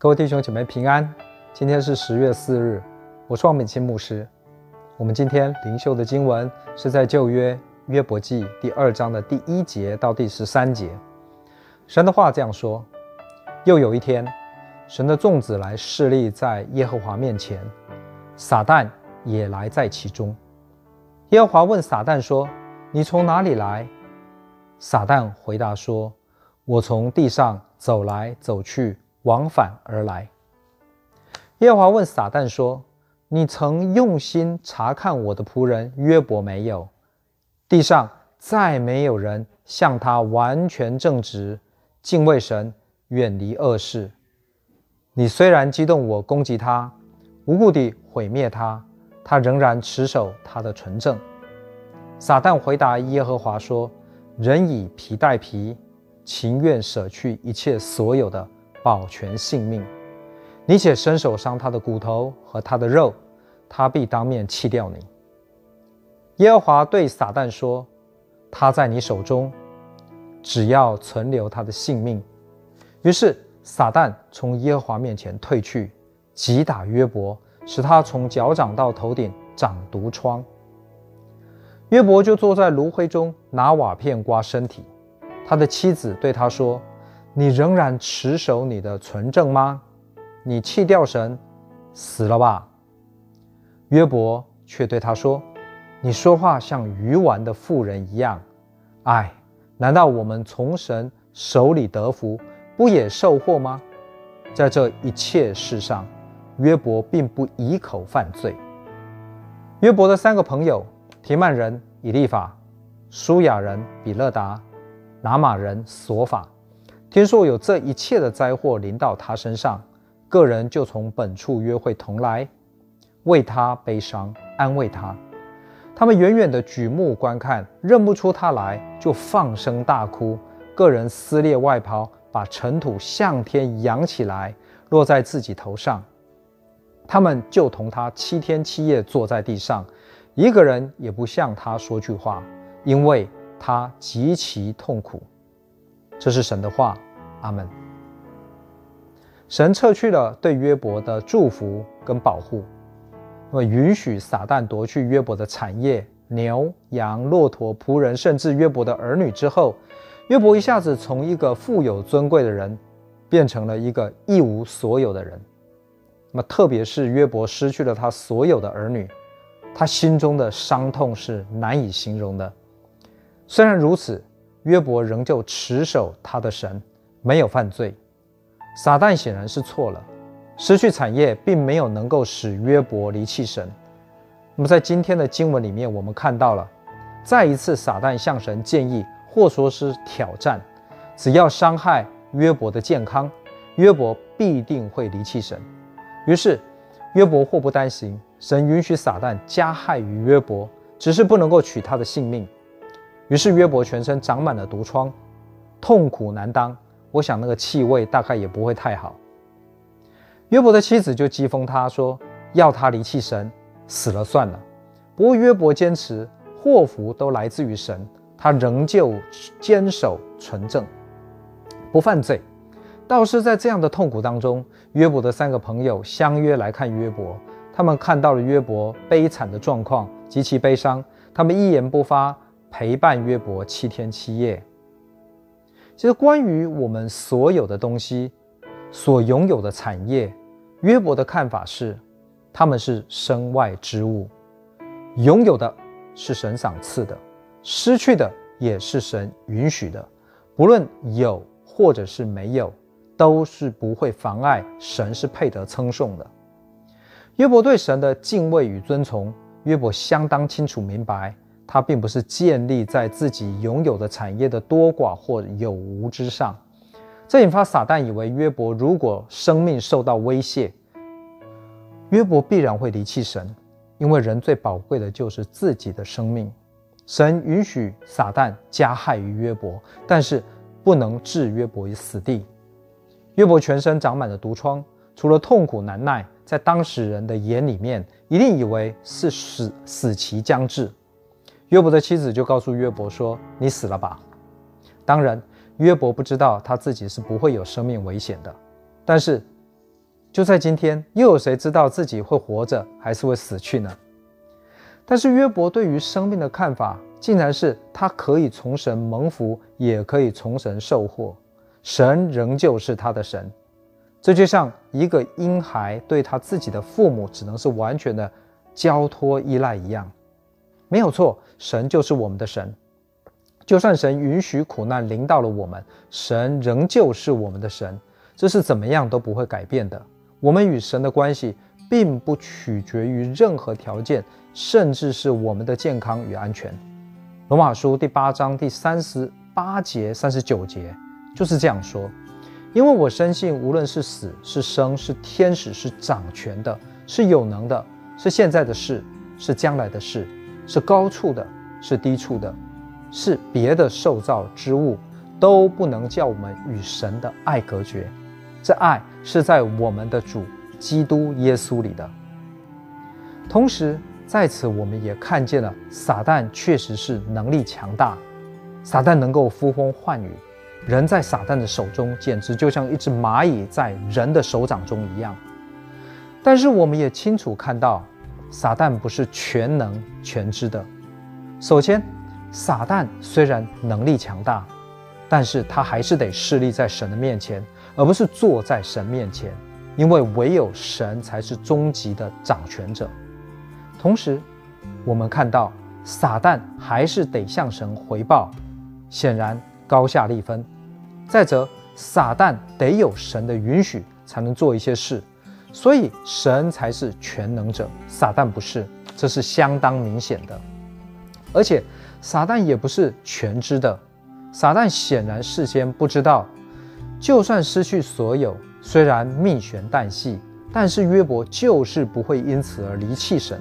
各位弟兄姐妹平安，今天是十月四日，我是王美清牧师。我们今天灵修的经文是在旧约约伯记第二章的第一节到第十三节。神的话这样说：又有一天，神的众子来侍立在耶和华面前，撒旦也来在其中。耶和华问撒旦说：“你从哪里来？”撒旦回答说：“我从地上走来走去。”往返而来。耶和华问撒旦说：“你曾用心察看我的仆人约伯没有？地上再没有人像他完全正直，敬畏神，远离恶事。你虽然激动我攻击他，无故地毁灭他，他仍然持守他的纯正。”撒旦回答耶和华说：“人以皮代皮，情愿舍去一切所有的。”保全性命，你且伸手伤他的骨头和他的肉，他必当面弃掉你。耶和华对撒旦说：“他在你手中，只要存留他的性命。”于是撒旦从耶和华面前退去，击打约伯，使他从脚掌到头顶长毒疮。约伯就坐在炉灰中，拿瓦片刮身体。他的妻子对他说。你仍然持守你的纯正吗？你弃掉神，死了吧？约伯却对他说：“你说话像愚顽的妇人一样。唉，难道我们从神手里得福，不也受祸吗？在这一切事上，约伯并不以口犯罪。”约伯的三个朋友：提曼人以利法、舒亚人比勒达、拿玛人索法。听说有这一切的灾祸临到他身上，个人就从本处约会同来，为他悲伤，安慰他。他们远远的举目观看，认不出他来，就放声大哭。个人撕裂外袍，把尘土向天扬起来，落在自己头上。他们就同他七天七夜坐在地上，一个人也不向他说句话，因为他极其痛苦。这是神的话，阿门。神撤去了对约伯的祝福跟保护，那么允许撒旦夺去约伯的产业、牛羊、骆驼、仆人，甚至约伯的儿女之后，约伯一下子从一个富有尊贵的人，变成了一个一无所有的人。那么，特别是约伯失去了他所有的儿女，他心中的伤痛是难以形容的。虽然如此。约伯仍旧持守他的神，没有犯罪。撒旦显然是错了，失去产业并没有能够使约伯离弃神。那么在今天的经文里面，我们看到了，再一次撒旦向神建议，或说是挑战：只要伤害约伯的健康，约伯必定会离弃神。于是约伯祸不单行，神允许撒旦加害于约伯，只是不能够取他的性命。于是约伯全身长满了毒疮，痛苦难当。我想那个气味大概也不会太好。约伯的妻子就讥讽他说：“要他离弃神，死了算了。”不过约伯坚持祸福都来自于神，他仍旧坚守纯正，不犯罪。倒是在这样的痛苦当中，约伯的三个朋友相约来看约伯。他们看到了约伯悲惨的状况，极其悲伤。他们一言不发。陪伴约伯七天七夜。其实，关于我们所有的东西，所拥有的产业，约伯的看法是：他们是身外之物，拥有的是神赏赐的，失去的也是神允许的。不论有或者是没有，都是不会妨碍神是配得称颂的。约伯对神的敬畏与尊崇，约伯相当清楚明白。他并不是建立在自己拥有的产业的多寡或有无之上，这引发撒旦以为约伯如果生命受到威胁，约伯必然会离弃神，因为人最宝贵的就是自己的生命。神允许撒旦加害于约伯，但是不能置约伯于死地。约伯全身长满了毒疮，除了痛苦难耐，在当时人的眼里面，一定以为是死死期将至。约伯的妻子就告诉约伯说：“你死了吧。”当然，约伯不知道他自己是不会有生命危险的。但是，就在今天，又有谁知道自己会活着还是会死去呢？但是约伯对于生命的看法，竟然是他可以从神蒙福，也可以从神受祸，神仍旧是他的神。这就像一个婴孩对他自己的父母只能是完全的交托依赖一样，没有错，神就是我们的神。就算神允许苦难临到了我们，神仍旧是我们的神，这是怎么样都不会改变的。我们与神的关系并不取决于任何条件，甚至是我们的健康与安全。罗马书第八章第三十八节、三十九节就是这样说：因为我深信，无论是死是生，是天使是掌权的，是有能的，是现在的事，是将来的事，是高处的，是低处的。是别的受造之物都不能叫我们与神的爱隔绝，这爱是在我们的主基督耶稣里的。同时，在此我们也看见了撒旦确实是能力强大，撒旦能够呼风唤雨，人在撒旦的手中简直就像一只蚂蚁在人的手掌中一样。但是我们也清楚看到，撒旦不是全能全知的。首先，撒旦虽然能力强大，但是他还是得势立在神的面前，而不是坐在神面前，因为唯有神才是终极的掌权者。同时，我们看到撒旦还是得向神回报，显然高下立分。再者，撒旦得有神的允许才能做一些事，所以神才是全能者，撒旦不是，这是相当明显的，而且。撒旦也不是全知的，撒旦显然事先不知道，就算失去所有，虽然命悬旦夕，但是约伯就是不会因此而离弃神。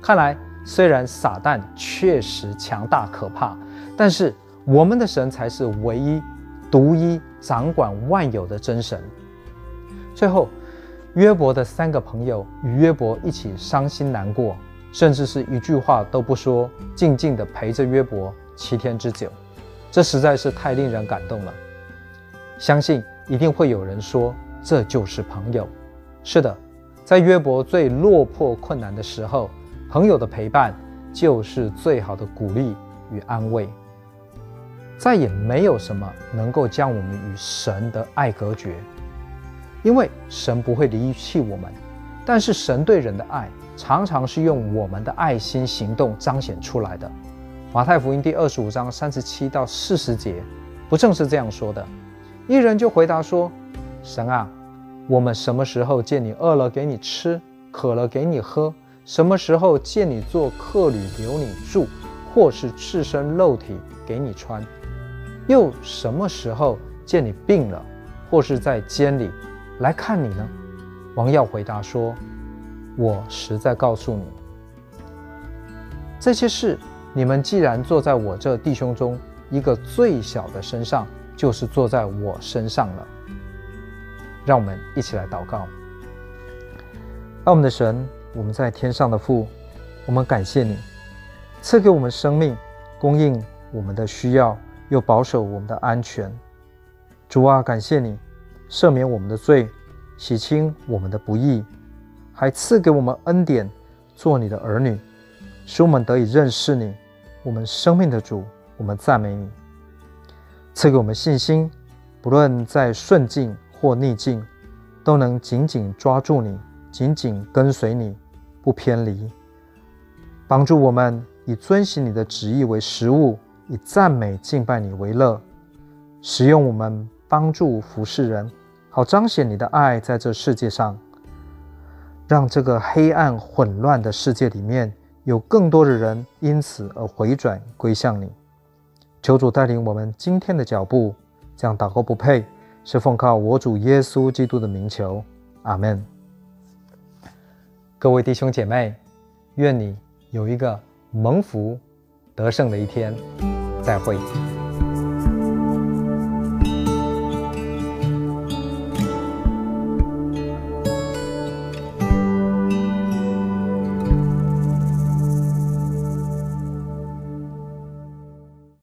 看来，虽然撒旦确实强大可怕，但是我们的神才是唯一、独一掌管万有的真神。最后，约伯的三个朋友与约伯一起伤心难过。甚至是一句话都不说，静静地陪着约伯七天之久，这实在是太令人感动了。相信一定会有人说，这就是朋友。是的，在约伯最落魄困难的时候，朋友的陪伴就是最好的鼓励与安慰。再也没有什么能够将我们与神的爱隔绝，因为神不会离弃我们，但是神对人的爱。常常是用我们的爱心行动彰显出来的。马太福音第二十五章三十七到四十节，不正是这样说的？一人就回答说：“神啊，我们什么时候见你饿了给你吃，渴了给你喝？什么时候见你做客旅留你住，或是赤身露体给你穿？又什么时候见你病了，或是在监里来看你呢？”王耀回答说。我实在告诉你，这些事，你们既然坐在我这弟兄中一个最小的身上，就是坐在我身上了。让我们一起来祷告。爱我们的神，我们在天上的父，我们感谢你赐给我们生命，供应我们的需要，又保守我们的安全。主啊，感谢你赦免我们的罪，洗清我们的不义。还赐给我们恩典，做你的儿女，使我们得以认识你，我们生命的主。我们赞美你，赐给我们信心，不论在顺境或逆境，都能紧紧抓住你，紧紧跟随你，不偏离。帮助我们以遵行你的旨意为食物，以赞美敬拜你为乐，使用我们帮助服侍人，好彰显你的爱在这世界上。让这个黑暗混乱的世界里面有更多的人因此而回转归向你。求主带领我们今天的脚步，这样祷告不配，是奉靠我主耶稣基督的名求，阿门。各位弟兄姐妹，愿你有一个蒙福得胜的一天，再会。